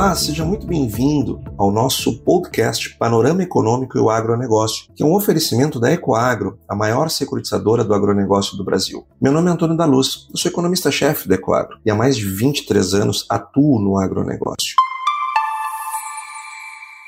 Olá, seja muito bem-vindo ao nosso podcast Panorama Econômico e o Agronegócio, que é um oferecimento da Ecoagro, a maior securitizadora do agronegócio do Brasil. Meu nome é Antônio da Luz, eu sou economista-chefe da Ecoagro e há mais de 23 anos atuo no agronegócio.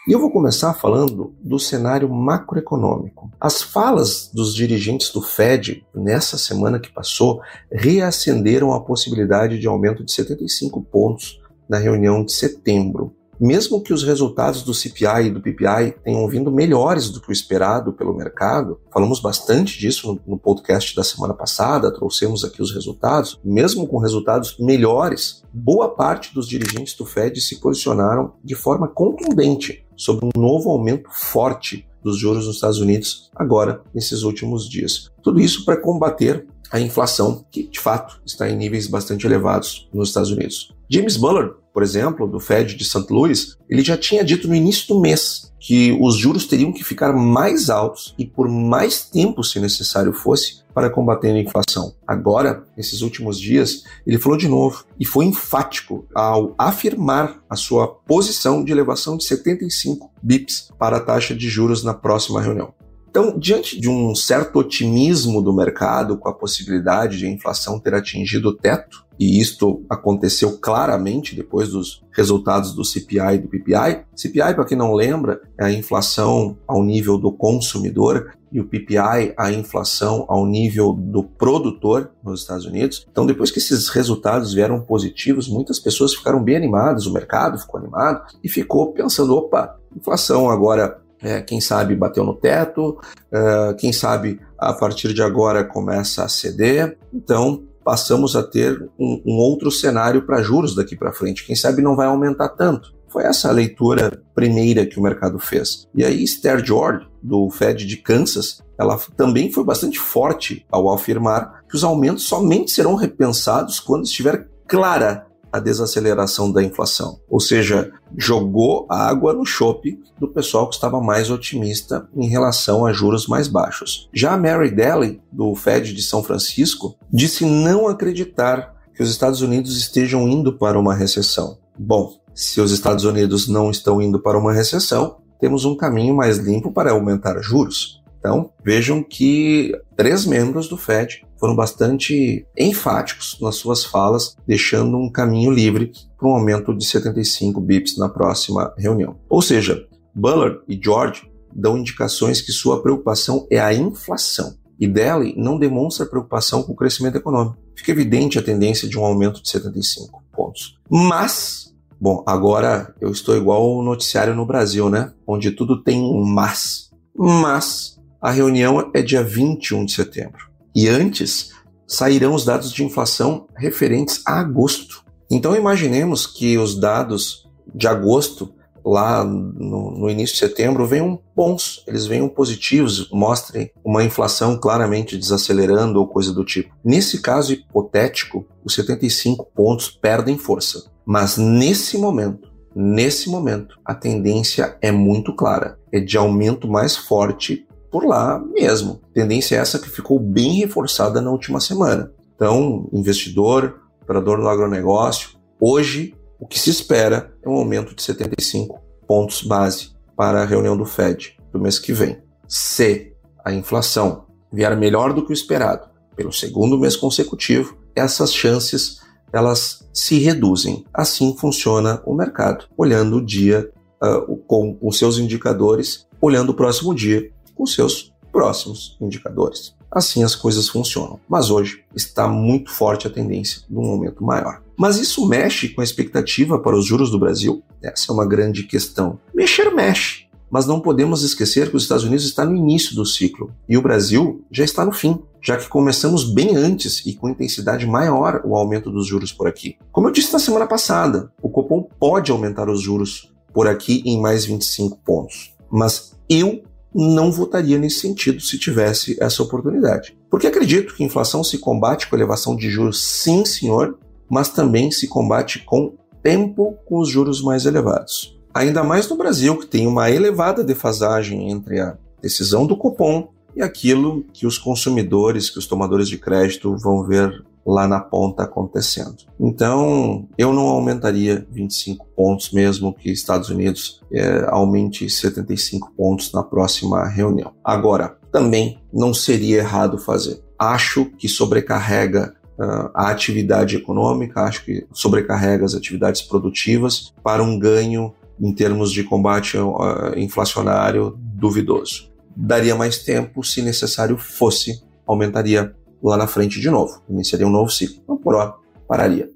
E eu vou começar falando do cenário macroeconômico. As falas dos dirigentes do Fed nessa semana que passou reacenderam a possibilidade de aumento de 75 pontos na reunião de setembro. Mesmo que os resultados do CPI e do PPI tenham vindo melhores do que o esperado pelo mercado, falamos bastante disso no, podcast da semana passada, trouxemos aqui os resultados. Mesmo com resultados melhores, boa parte dos dirigentes do Fed se posicionaram de forma contundente sobre um novo aumento forte dos juros nos Estados Unidos agora, nesses últimos dias. Tudo isso para combater a inflação, que de fato está em níveis bastante elevados nos Estados Unidos. James Bullard, por exemplo, do Fed de St. Louis, ele já tinha dito no início do mês que os juros teriam que ficar mais altos e por mais tempo, se necessário fosse, para combater a inflação. Agora, nesses últimos dias, ele falou de novo e foi enfático ao afirmar a sua posição de elevação de 75 bips para a taxa de juros na próxima reunião. Então, diante de um certo otimismo do mercado com a possibilidade de a inflação ter atingido o teto, e isto aconteceu claramente depois dos resultados do CPI e do PPI. CPI, para quem não lembra, é a inflação ao nível do consumidor e o PPI a inflação ao nível do produtor nos Estados Unidos. Então, depois que esses resultados vieram positivos, muitas pessoas ficaram bem animadas, o mercado ficou animado e ficou pensando: opa, inflação agora é, quem sabe bateu no teto, é, quem sabe a partir de agora começa a ceder. Então, passamos a ter um, um outro cenário para juros daqui para frente. Quem sabe não vai aumentar tanto. Foi essa a leitura primeira que o mercado fez. E aí, Esther George, do Fed de Kansas, ela também foi bastante forte ao afirmar que os aumentos somente serão repensados quando estiver clara a desaceleração da inflação. Ou seja, jogou água no chope do pessoal que estava mais otimista em relação a juros mais baixos. Já a Mary Daly, do Fed de São Francisco, disse não acreditar que os Estados Unidos estejam indo para uma recessão. Bom, se os Estados Unidos não estão indo para uma recessão, temos um caminho mais limpo para aumentar juros. Então, vejam que três membros do Fed foram bastante enfáticos nas suas falas, deixando um caminho livre para um aumento de 75 bips na próxima reunião. Ou seja, Bullard e George dão indicações que sua preocupação é a inflação. E Daly não demonstra preocupação com o crescimento econômico. Fica evidente a tendência de um aumento de 75 pontos. Mas, bom, agora eu estou igual o noticiário no Brasil, né? Onde tudo tem um mas. Mas a reunião é dia 21 de setembro. E antes sairão os dados de inflação referentes a agosto. Então imaginemos que os dados de agosto, lá no, no, início de setembro, venham bons, eles venham positivos, mostrem uma inflação claramente desacelerando ou coisa do tipo. Nesse caso hipotético, os 75 pontos perdem força. Mas nesse momento, nesse momento, a tendência é muito clara, é de aumento mais forte por lá mesmo. Tendência essa que ficou bem reforçada na última semana. Então, investidor, operador do agronegócio, hoje o que se espera é um aumento de 75 pontos base para a reunião do Fed do mês que vem. Se a inflação vier melhor do que o esperado pelo segundo mês consecutivo, essas chances elas se reduzem. Assim funciona o mercado, olhando o dia uh, com os seus indicadores, olhando o próximo dia com seus próximos indicadores. Assim as coisas funcionam. Mas hoje está muito forte a tendência de um momento maior. Mas isso mexe com a expectativa para os juros do Brasil? Essa é uma grande questão. Mexer mexe, mas não podemos esquecer que os Estados Unidos está no início do ciclo e o Brasil já está no fim, já que começamos bem antes e com intensidade maior o aumento dos juros por aqui. Como eu disse na semana passada, o Copom pode aumentar os juros por aqui em mais 25 pontos, mas eu não votaria nesse sentido se tivesse essa oportunidade. Porque acredito que inflação se combate com elevação de juros, sim, senhor, mas também se combate com tempo com os juros mais elevados. Ainda mais no Brasil, que tem uma elevada defasagem entre a decisão do Copom e aquilo que os consumidores, que os tomadores de crédito vão ver lá na ponta acontecendo. Então, eu não aumentaria 25 pontos, mesmo que Estados Unidos é, aumente 75 pontos na próxima reunião. Agora, também não seria errado fazer. Acho que sobrecarrega uh, a atividade econômica, acho que sobrecarrega as atividades produtivas para um ganho em termos de combate uh, inflacionário duvidoso. Daria mais tempo, se necessário fosse, aumentaria lá na frente de novo. Iniciaria um novo ciclo. Então, por hora, pararia.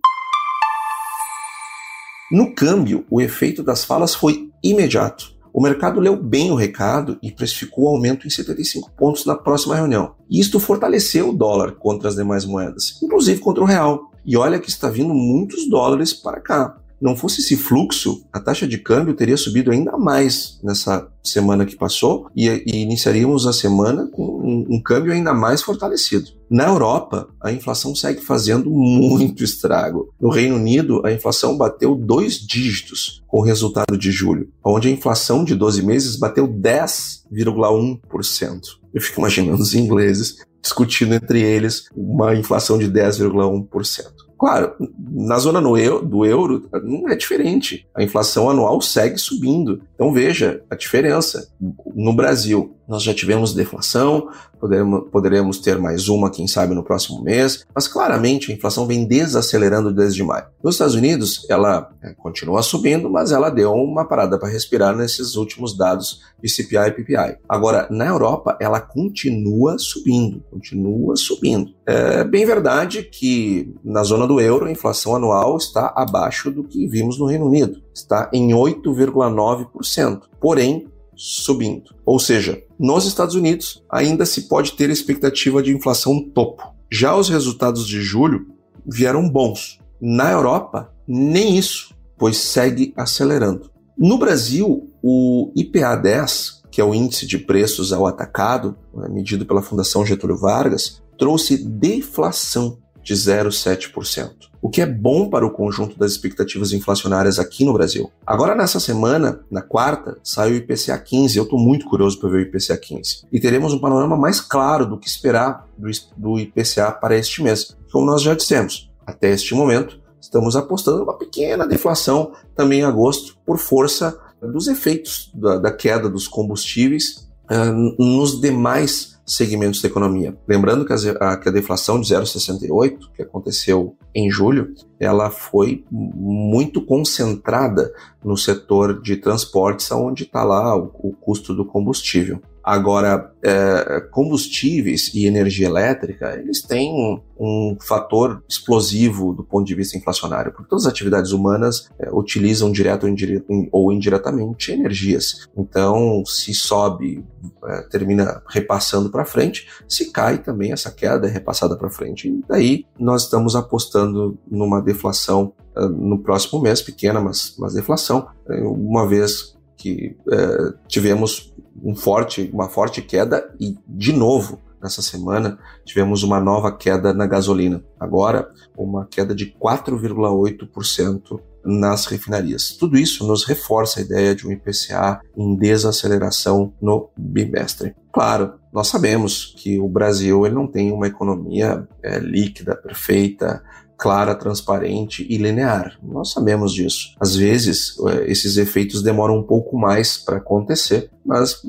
No câmbio, o efeito das falas foi imediato. O mercado leu bem o recado e precificou o aumento em 75 pontos na próxima reunião. Isto fortaleceu o dólar contra as demais moedas, inclusive contra o real. E olha que está vindo muitos dólares para cá não fosse esse fluxo, a taxa de câmbio teria subido ainda mais nessa semana que passou e, e iniciaríamos a semana com um, um, câmbio ainda mais fortalecido. Na Europa, a inflação segue fazendo muito estrago. No Reino Unido, a inflação bateu dois dígitos com o resultado de julho, onde a inflação de 12 meses bateu 10,1%. Eu fico imaginando os ingleses discutindo entre eles uma inflação de 10,1%. Claro, na zona euro, do euro não é diferente. A inflação anual segue subindo. Então veja a diferença. No Brasil, nós já tivemos deflação, poderemos, poderemos ter mais uma, quem sabe, no próximo mês, mas claramente a inflação vem desacelerando desde maio. Nos Estados Unidos, ela é, continua subindo, mas ela deu uma parada para respirar nesses últimos dados de CPI e PPI. Agora, na Europa, ela continua subindo, continua subindo. É bem verdade que na zona do euro a inflação anual está abaixo do que vimos no Reino Unido, está em 8,9%. Porém, subindo. Ou seja, nos Estados Unidos ainda se pode ter expectativa de inflação topo. Já os resultados de julho vieram bons. Na Europa, nem isso, pois segue acelerando. No Brasil, o IPA 10, que é o índice de preços ao atacado, né, medido pela Fundação Getúlio Vargas, trouxe deflação de 0,7%, o que é bom para o conjunto das expectativas inflacionárias aqui no Brasil. Agora, nessa semana, na quarta, sai o IPCA 15. Eu estou muito curioso para ver o IPCA 15. E teremos um panorama mais claro do que esperar do IPCA para este mês. Como nós já dissemos, até este momento, estamos apostando uma pequena deflação também em agosto, por força dos efeitos da, da queda dos combustíveis uh, nos demais segmentos da economia. Lembrando que a, que a deflação de 0,68, que aconteceu em julho, ela foi muito concentrada no setor de transportes, onde está lá o, o custo do combustível. Agora, é, combustíveis e energia elétrica, eles têm um, um, fator explosivo do ponto de vista inflacionário, porque todas as atividades humanas é, utilizam direto ou, indire ou, indiretamente energias. Então, se sobe, é, termina repassando para frente, se cai também, essa queda é repassada para frente. E daí nós estamos apostando numa deflação é, no próximo mês, pequena, mas, mas deflação, é, uma vez que é, tivemos um forte, uma forte queda e, de novo, nessa semana tivemos uma nova queda na gasolina. Agora, uma queda de 4,8% nas refinarias. Tudo isso nos reforça a ideia de um IPCA em desaceleração no bimestre. Claro, nós sabemos que o Brasil ele não tem uma economia é, líquida, perfeita, clara, transparente e linear. Nós sabemos disso. Às vezes, eh, esses efeitos demoram um pouco mais para acontecer, mas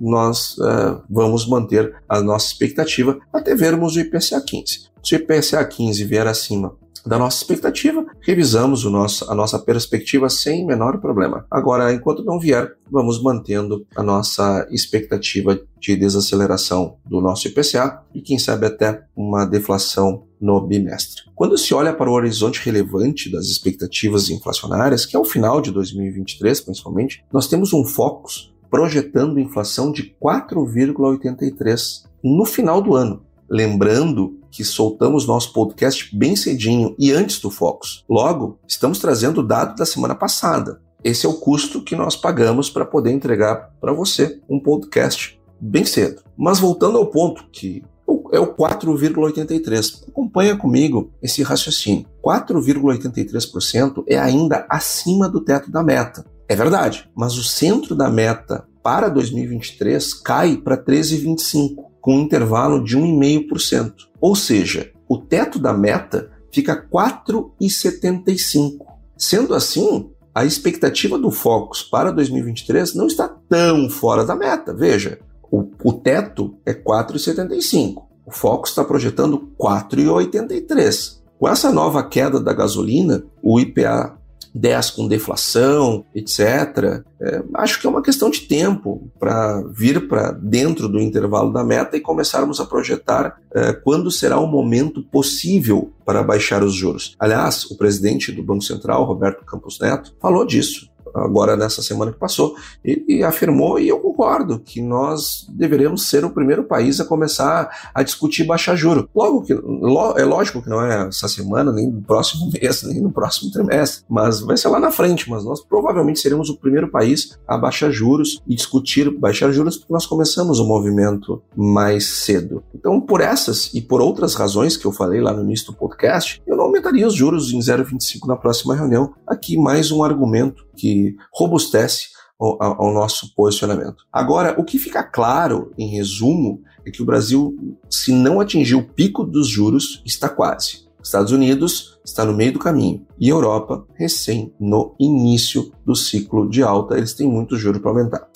nós uh, vamos manter a nossa expectativa até vermos o IPCA 15. Se o IPCA 15 vier acima da nossa expectativa, revisamos o nosso, a nossa perspectiva sem menor problema. Agora, enquanto não vier, vamos mantendo a nossa expectativa de desaceleração do nosso IPCA e, quem sabe, até uma deflação no bimestre. Quando se olha para o horizonte relevante das expectativas inflacionárias, que é o final de 2023 principalmente, nós temos um foco projetando inflação de 4,83 no final do ano. Lembrando que soltamos nosso podcast bem cedinho e antes do Focus. Logo, estamos trazendo o dado da semana passada. Esse é o custo que nós pagamos para poder entregar para você um podcast bem cedo. Mas voltando ao ponto que é o 4,83. Acompanha comigo esse raciocínio. 4,83% é ainda acima do teto da meta. É verdade, mas o centro da meta para 2023 cai para 13,25 com um intervalo de 1,5%. Ou seja, o teto da meta fica 4,75. Sendo assim, a expectativa do Focus para 2023 não está tão fora da meta. Veja, o, o teto é 4,75. O Focus está projetando 4,83. Com essa nova queda da gasolina, o IPA 10 com deflação, etc. É, acho que é uma questão de tempo para vir para dentro do intervalo da meta e começarmos a projetar é, quando será o momento possível para baixar os juros. Aliás, o presidente do Banco Central, Roberto Campos Neto, falou disso agora nessa semana que passou, ele afirmou, e eu concordo, que nós deveremos ser o primeiro país a começar a discutir baixar juro. Logo que, é lógico que não é essa semana, nem no próximo mês, nem no próximo trimestre, mas vai ser lá na frente, mas nós provavelmente seremos o primeiro país a baixar juros e discutir baixar juros porque nós começamos o movimento mais cedo. Então, por essas e por outras razões que eu falei lá no início do podcast, eu não aumentaria os juros em 0,25 na próxima reunião. Aqui mais um argumento que robustece ao, ao, nosso posicionamento. Agora, o que fica claro, em resumo, é que o Brasil, se não atingir o pico dos juros, está quase. Estados Unidos está no meio do caminho e Europa recém no início do ciclo de alta. Eles têm muito juro para aumentar.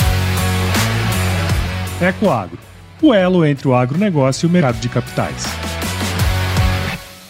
Ecoagro, o elo entre o agronegócio e o mercado de capitais.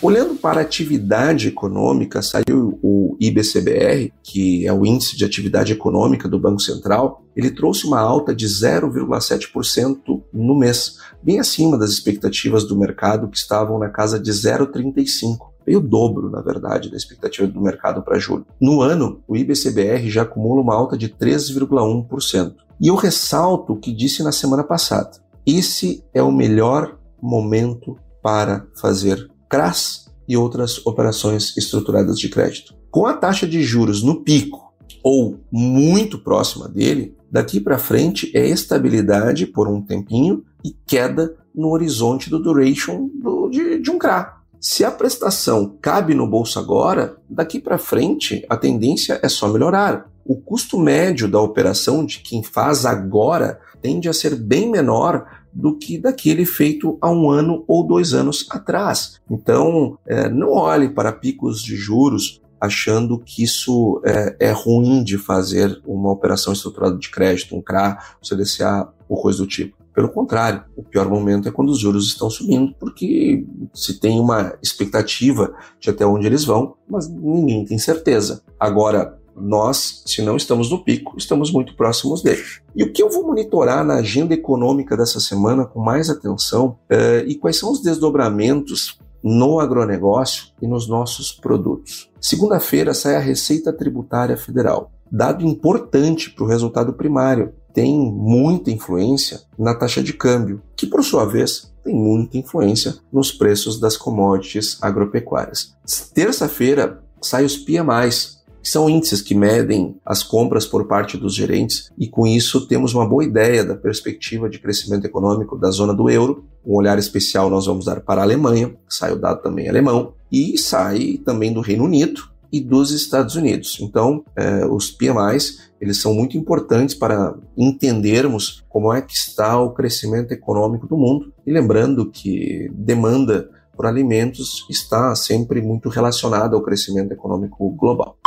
Olhando para a atividade econômica, saiu o IBCBR, que é o Índice de Atividade Econômica do Banco Central, ele trouxe uma alta de 0,7% no mês, bem acima das expectativas do mercado, que estavam na casa de 0,35%. Veio o dobro, na verdade, da expectativa do mercado para julho. No ano, o IBCBR já acumula uma alta de 3,1%. E eu ressalto o que disse na semana passada. Esse é o melhor momento para fazer CRAS e outras operações estruturadas de crédito. Com a taxa de juros no pico ou muito próxima dele, daqui para frente é estabilidade por um tempinho e queda no horizonte do duration do, de, de um CRA. Se a prestação cabe no bolso agora, daqui para frente a tendência é só melhorar. O custo médio da operação de quem faz agora tende a ser bem menor do que daquele feito há um ano ou dois anos atrás. Então, é, não olhe para picos de juros achando que isso é, é, ruim de fazer uma operação estruturada de crédito, um CRA, um CDCA ou coisa do tipo. Pelo contrário, o pior momento é quando os juros estão subindo, porque se tem uma expectativa de até onde eles vão, mas ninguém tem certeza. Agora, nós, se não estamos no pico, estamos muito próximos dele. E o que eu vou monitorar na agenda econômica dessa semana com mais atenção é, e quais são os desdobramentos no agronegócio e nos nossos produtos. Segunda-feira sai a Receita Tributária Federal, dado importante para o resultado primário. Tem muita influência na taxa de câmbio, que por sua vez tem muita influência nos preços das commodities agropecuárias. Terça-feira sai os PMIs, são índices que medem as compras por parte dos gerentes e com isso temos uma boa ideia da perspectiva de crescimento econômico da zona do euro. Um olhar especial nós vamos dar para a Alemanha, sai o dado também alemão, e sai também do Reino Unido e dos Estados Unidos. Então, eh, os PMIs eles são muito importantes para entendermos como é que está o crescimento econômico do mundo e lembrando que demanda por alimentos está sempre muito relacionada ao crescimento econômico global.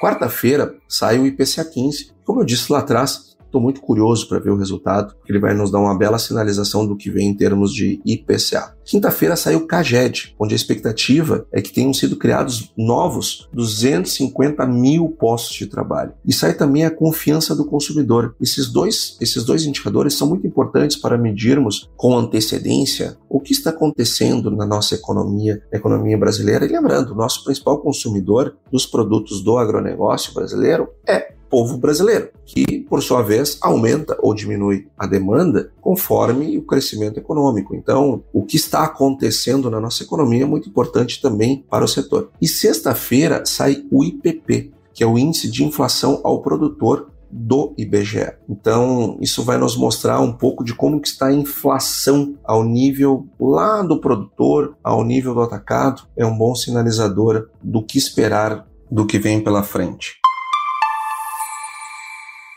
Quarta-feira sai o IPCA 15. Como eu disse lá atrás, Estou muito curioso para ver o resultado, porque ele vai nos dar uma bela sinalização do que vem em termos de IPCA. Quinta-feira saiu o CAGED, onde a expectativa é que tenham sido criados novos 250 mil postos de trabalho. E sai também a confiança do consumidor. Esses dois, esses dois indicadores são muito importantes para medirmos com antecedência o que está acontecendo na nossa economia, na economia brasileira. E lembrando, o nosso principal consumidor dos produtos do agronegócio brasileiro é povo brasileiro, que, por sua vez, aumenta ou diminui a demanda conforme o crescimento econômico. Então, o que está acontecendo na nossa economia é muito importante também para o setor. E sexta-feira sai o IPP, que é o Índice de Inflação ao Produtor do IBGE. Então, isso vai nos mostrar um pouco de como que está a inflação ao nível lá do produtor, ao nível do atacado. É um bom sinalizador do que esperar do que vem pela frente.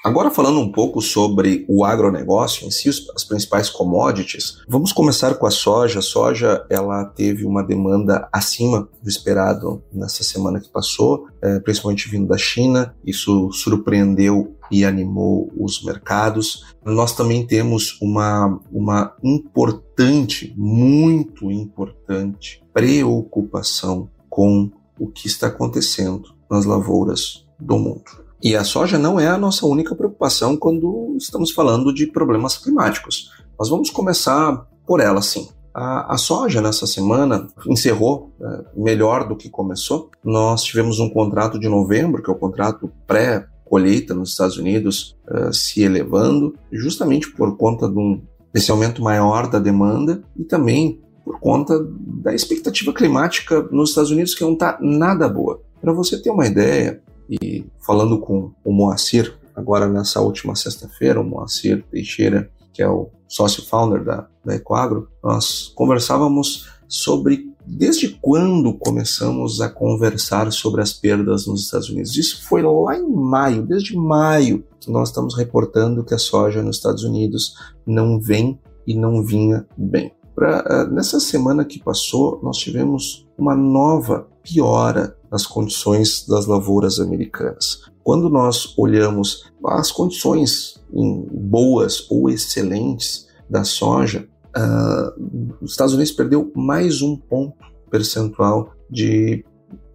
Agora falando um pouco sobre o agronegócio em si, as principais commodities, vamos começar com a soja. A soja ela teve uma demanda acima do esperado nessa semana que passou, é, principalmente vindo da China. Isso surpreendeu e animou os mercados. Nós também temos uma, uma importante, muito importante preocupação com o que está acontecendo nas lavouras do mundo. E a soja não é a nossa única preocupação quando estamos falando de problemas climáticos. Nós vamos começar por ela, sim. A, a soja, nessa semana, encerrou é, melhor do que começou. Nós tivemos um contrato de novembro, que é o contrato pré colheita nos Estados Unidos uh, se elevando, justamente por conta de um, desse aumento maior da demanda e também por conta da expectativa climática nos Estados Unidos que não está nada boa. Para você ter uma ideia, e falando com o Moacir, agora nessa última sexta-feira, o Moacir Teixeira, que é o sócio founder da, da Ecoagro, nós conversávamos sobre desde quando começamos a conversar sobre as perdas nos Estados Unidos. Isso foi lá em maio, desde maio, que nós estamos reportando que a soja nos Estados Unidos não vem e não vinha bem. Pra, uh, nessa semana que passou, nós tivemos uma nova piora nas condições das lavouras americanas. Quando nós olhamos as condições boas ou excelentes da soja, uh, os Estados Unidos perdeu mais um ponto percentual de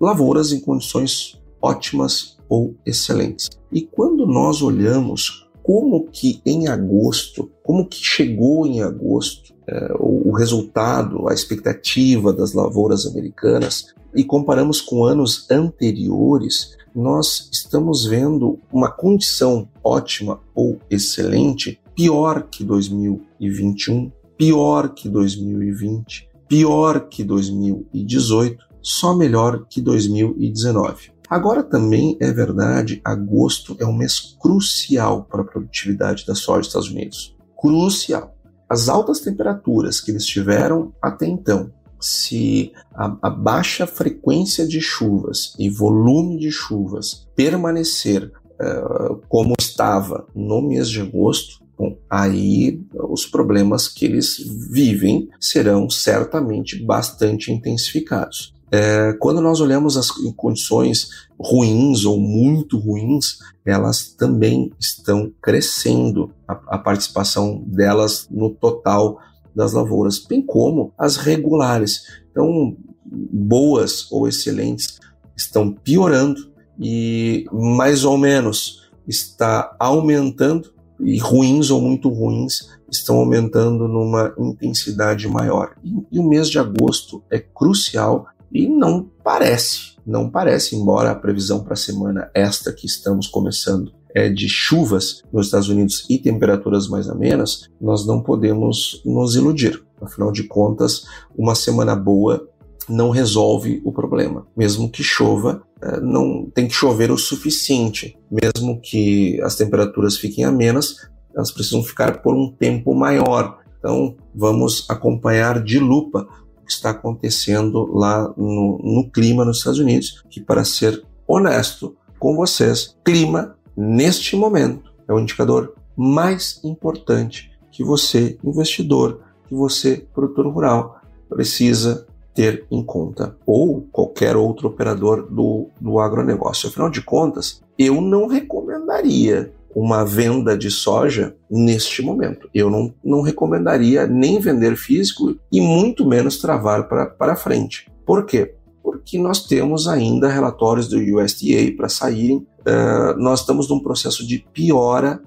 lavouras em condições ótimas ou excelentes. E quando nós olhamos como que em agosto, como que chegou em agosto uh, o, o resultado, a expectativa das lavouras americanas, e comparamos com anos anteriores, nós estamos vendo uma condição ótima ou excelente pior que 2021, pior que 2020, pior que 2018, só melhor que 2019. Agora também é verdade, agosto é um mês crucial para a produtividade da soja dos Estados Unidos. Crucial. As altas temperaturas que eles tiveram até então se a, a, baixa frequência de chuvas e volume de chuvas permanecer uh, como estava no mês de agosto, bom, aí os problemas que eles vivem serão certamente bastante intensificados. É, quando nós olhamos as condições ruins ou muito ruins, elas também estão crescendo a, a participação delas no total das lavouras, bem como as regulares. Então, boas ou excelentes estão piorando e mais ou menos está aumentando e ruins ou muito ruins estão aumentando numa intensidade maior. E, e, o mês de agosto é crucial e não parece, não parece, embora a previsão para a semana esta que estamos começando é, de chuvas nos Estados Unidos e temperaturas mais amenas, nós não podemos nos iludir. Afinal de contas, uma semana boa não resolve o problema. Mesmo que chova, é, não tem que chover o suficiente. Mesmo que as temperaturas fiquem amenas, elas precisam ficar por um tempo maior. Então, vamos acompanhar de lupa o que está acontecendo lá no, no clima nos Estados Unidos, que, para ser honesto com vocês, clima neste momento, é o indicador mais importante que você, investidor, que você, produtor rural, precisa ter em conta, ou qualquer outro operador do, do agronegócio. Afinal de contas, eu não recomendaria uma venda de soja neste momento. Eu não, não recomendaria nem vender físico e muito menos travar para frente. Por quê? Porque nós temos ainda relatórios do USDA para saírem. Uh, nós estamos num processo de piora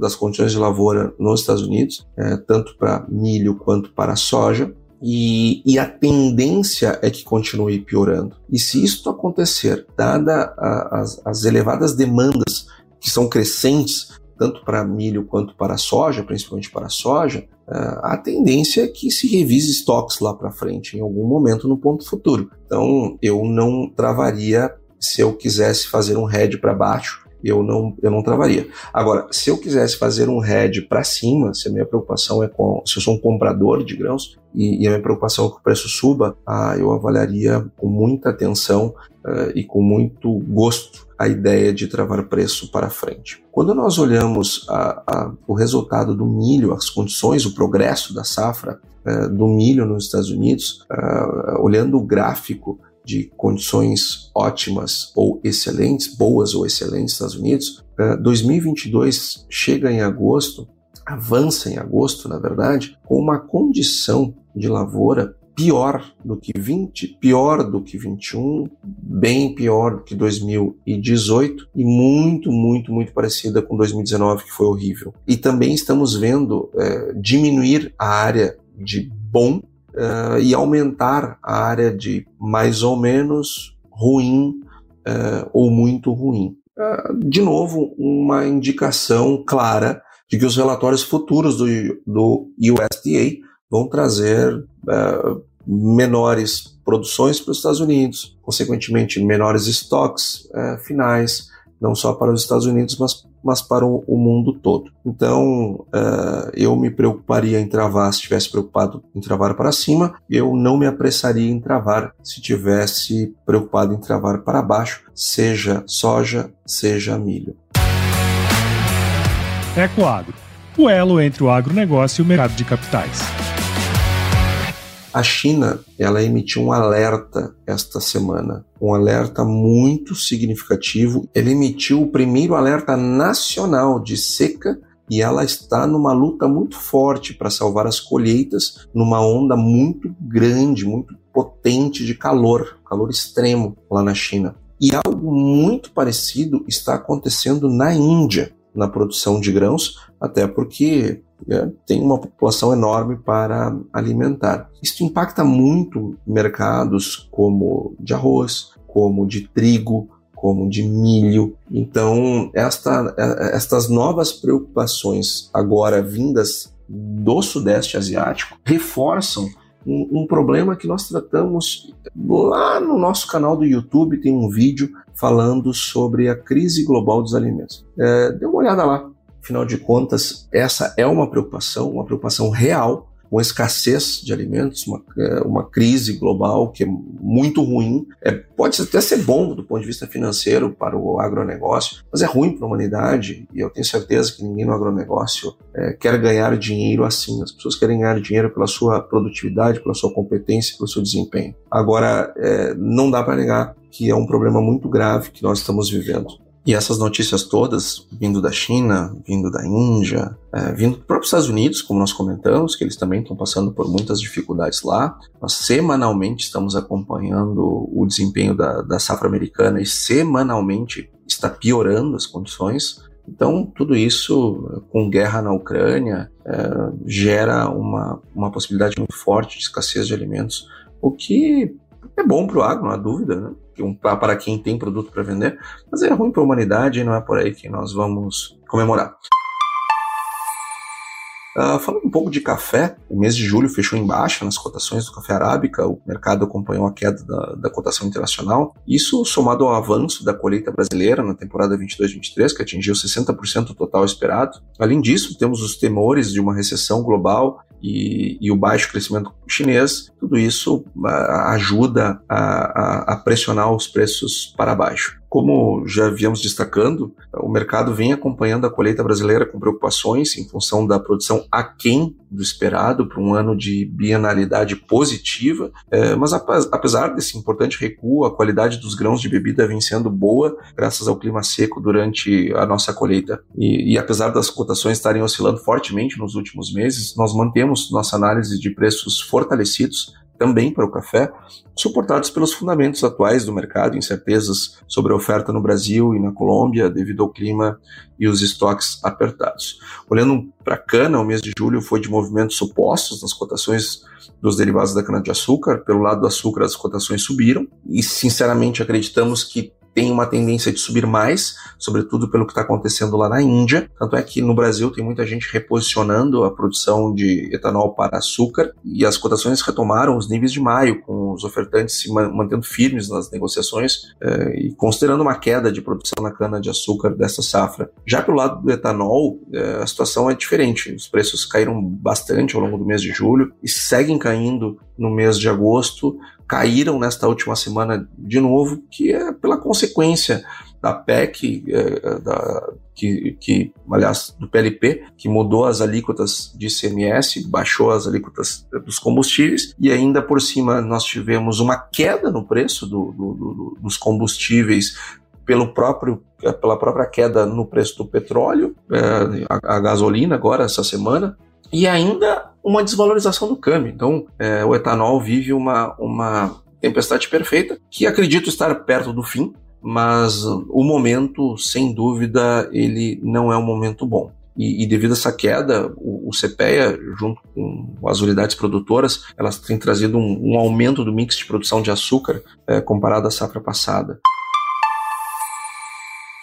das condições de lavoura nos Estados Unidos, uh, tanto para milho quanto para soja. E, e, a tendência é que continue piorando. E se isso acontecer, dada a, as, as elevadas demandas que são crescentes, tanto para milho quanto para soja, principalmente para soja, eh, a tendência é que se revise estoques lá para frente, em algum momento no ponto futuro. Então, eu não travaria se eu quisesse fazer um head para baixo, eu não, eu não travaria. Agora, se eu quisesse fazer um head para cima, se a minha preocupação é com, se eu sou um comprador de grãos e, e a minha preocupação é que o preço suba, ah, eu avaliaria com muita atenção uh, e com muito gosto a ideia de travar preço para frente. Quando nós olhamos a, a, o resultado do milho, as condições, o progresso da safra uh, do milho nos Estados Unidos, uh, olhando o gráfico de condições ótimas ou excelentes, boas ou excelentes Estados Unidos, 2022 chega em agosto, avança em agosto, na verdade, com uma condição de lavoura pior do que 20, pior do que 21, bem pior do que 2018 e muito, muito, muito parecida com 2019, que foi horrível. E também estamos vendo é, diminuir a área de bom uh, e aumentar a área de mais ou menos ruim uh, ou muito ruim. Uh, de novo, uma indicação clara de que os relatórios futuros do, do USDA vão trazer menores produções para os Estados Unidos, consequentemente menores estoques finais, não só para os Estados Unidos, mas, mas para o, o mundo todo. Então, uh, eu me preocuparia em travar se estivesse preocupado em travar para cima, eu não me apressaria em travar se tivesse preocupado em travar para baixo, seja soja, seja milho. Ecoagro, o elo entre o agronegócio e o mercado de capitais. A China, ela emitiu um alerta esta semana, um alerta muito significativo. Ela emitiu o primeiro alerta nacional de seca e ela está numa luta muito forte para salvar as colheitas numa onda muito grande, muito potente de calor, calor extremo lá na China. E algo muito parecido está acontecendo na Índia, na produção de grãos, até porque né, tem uma população enorme para alimentar. Isso impacta muito mercados como de arroz, como de trigo, como de milho. Então, esta, estas novas preocupações agora vindas do Sudeste Asiático reforçam um, um, problema que nós tratamos lá no nosso canal do YouTube. Tem um vídeo falando sobre a crise global dos alimentos. É, dê uma olhada lá. Afinal de contas, essa é uma preocupação, uma preocupação real, uma escassez de alimentos, uma, é, uma crise global que é muito ruim. É, pode até ser bom do ponto de vista financeiro para o agronegócio, mas é ruim para a humanidade e eu tenho certeza que ninguém no agronegócio é, quer ganhar dinheiro assim. As pessoas querem ganhar dinheiro pela sua produtividade, pela sua competência, pelo seu desempenho. Agora, é, não dá para negar que é um problema muito grave que nós estamos vivendo. E essas notícias todas, vindo da China, vindo da Índia, é, vindo dos próprios Estados Unidos, como nós comentamos, que eles também estão passando por muitas dificuldades lá. Nós semanalmente estamos acompanhando o desempenho da, da safra americana e semanalmente está piorando as condições. Então, tudo isso, com guerra na Ucrânia, é, gera uma, uma possibilidade muito forte de escassez de alimentos, o que é bom para o agro, não há dúvida, né? para quem tem produto para vender, mas é ruim para a humanidade e não é por aí que nós vamos comemorar. Uh, falando um pouco de café, o mês de julho fechou em baixa nas cotações do café arábica, o mercado acompanhou a queda da, da cotação internacional. Isso somado ao avanço da colheita brasileira na temporada 22-23, que atingiu 60% do total esperado. Além disso, temos os temores de uma recessão global e, e, o baixo crescimento chinês, tudo isso uh, ajuda a, a, a, pressionar os preços para baixo. Como já viemos destacando, o mercado vem acompanhando a colheita brasileira com preocupações em função da produção aquém do esperado para um ano de bienalidade positiva, é, mas apesar desse importante recuo, a qualidade dos grãos de bebida vem sendo boa graças ao clima seco durante a nossa colheita. E, e apesar das cotações estarem oscilando fortemente nos últimos meses, nós mantemos nossa análise de preços fortalecidos também para o café, suportados pelos fundamentos atuais do mercado, incertezas sobre a oferta no Brasil e na Colômbia devido ao clima e os estoques apertados. Olhando para a cana, o mês de julho foi de movimentos opostos nas cotações dos derivados da cana-de-açúcar. Pelo lado do açúcar, as cotações subiram e, sinceramente, acreditamos que tem uma tendência de subir mais, sobretudo pelo que está acontecendo lá na Índia. Tanto é que no Brasil tem muita gente reposicionando a produção de etanol para açúcar e as cotações retomaram os níveis de maio, com os ofertantes se mantendo firmes nas negociações eh, e considerando uma queda de produção na cana-de-açúcar dessa safra. Já pelo lado do etanol, eh, a situação é diferente. Os preços caíram bastante ao longo do mês de julho e seguem caindo no mês de agosto caíram nesta última semana de novo, que é pela consequência da PEC, é, da, que, que, aliás, do PLP, que mudou as alíquotas de ICMS, baixou as alíquotas dos combustíveis, e ainda por cima nós tivemos uma queda no preço do, do, do, dos combustíveis pelo próprio, pela própria queda no preço do petróleo, é, a, a gasolina agora, essa semana, e ainda uma desvalorização do câmbio. Então, é, o etanol vive uma, uma tempestade perfeita, que acredito estar perto do fim, mas o momento, sem dúvida, ele não é um momento bom. E, e, devido a essa queda, o, o CPEA, junto com as unidades produtoras, elas têm trazido um, um aumento do mix de produção de açúcar é, comparado à safra passada.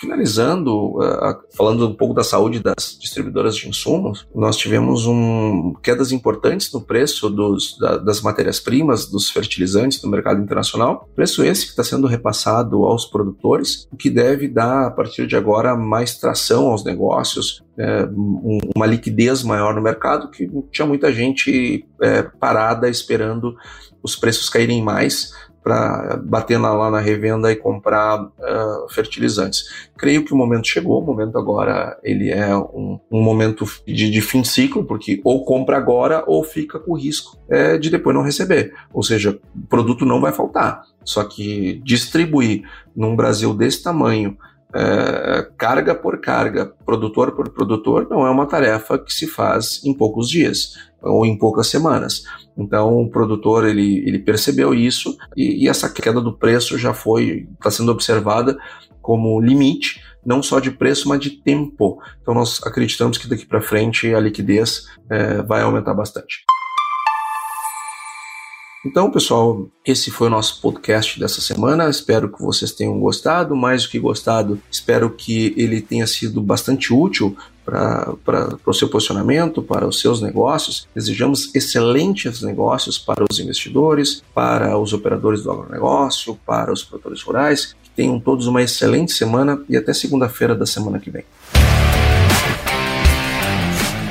Finalizando, uh, falando um pouco da saúde das distribuidoras de insumos, nós tivemos um, quedas importantes no preço dos, da, das matérias-primas, dos fertilizantes no mercado internacional. Preço esse que está sendo repassado aos produtores, o que deve dar, a partir de agora, mais tração aos negócios, é, um, uma liquidez maior no mercado, que tinha muita gente é, parada esperando os preços caírem mais para bater na, lá na revenda e comprar uh, fertilizantes. Creio que o momento chegou, o momento agora ele é um, um momento de, de, fim de ciclo, porque ou compra agora ou fica com o risco é, de depois não receber. Ou seja, o produto não vai faltar. Só que distribuir num Brasil desse tamanho, é, carga por carga, produtor por produtor, não é uma tarefa que se faz em poucos dias ou em poucas semanas. Então o produtor ele, ele percebeu isso e, e essa queda do preço já foi está sendo observada como limite não só de preço, mas de tempo. Então nós acreditamos que daqui para frente a liquidez é, vai aumentar bastante. Então, pessoal, esse foi o nosso podcast dessa semana. Espero que vocês tenham gostado. Mais do que gostado, espero que ele tenha sido bastante útil para o seu posicionamento, para os seus negócios. Desejamos excelentes negócios para os investidores, para os operadores do agronegócio, para os produtores rurais. Que tenham todos uma excelente semana e até segunda-feira da semana que vem.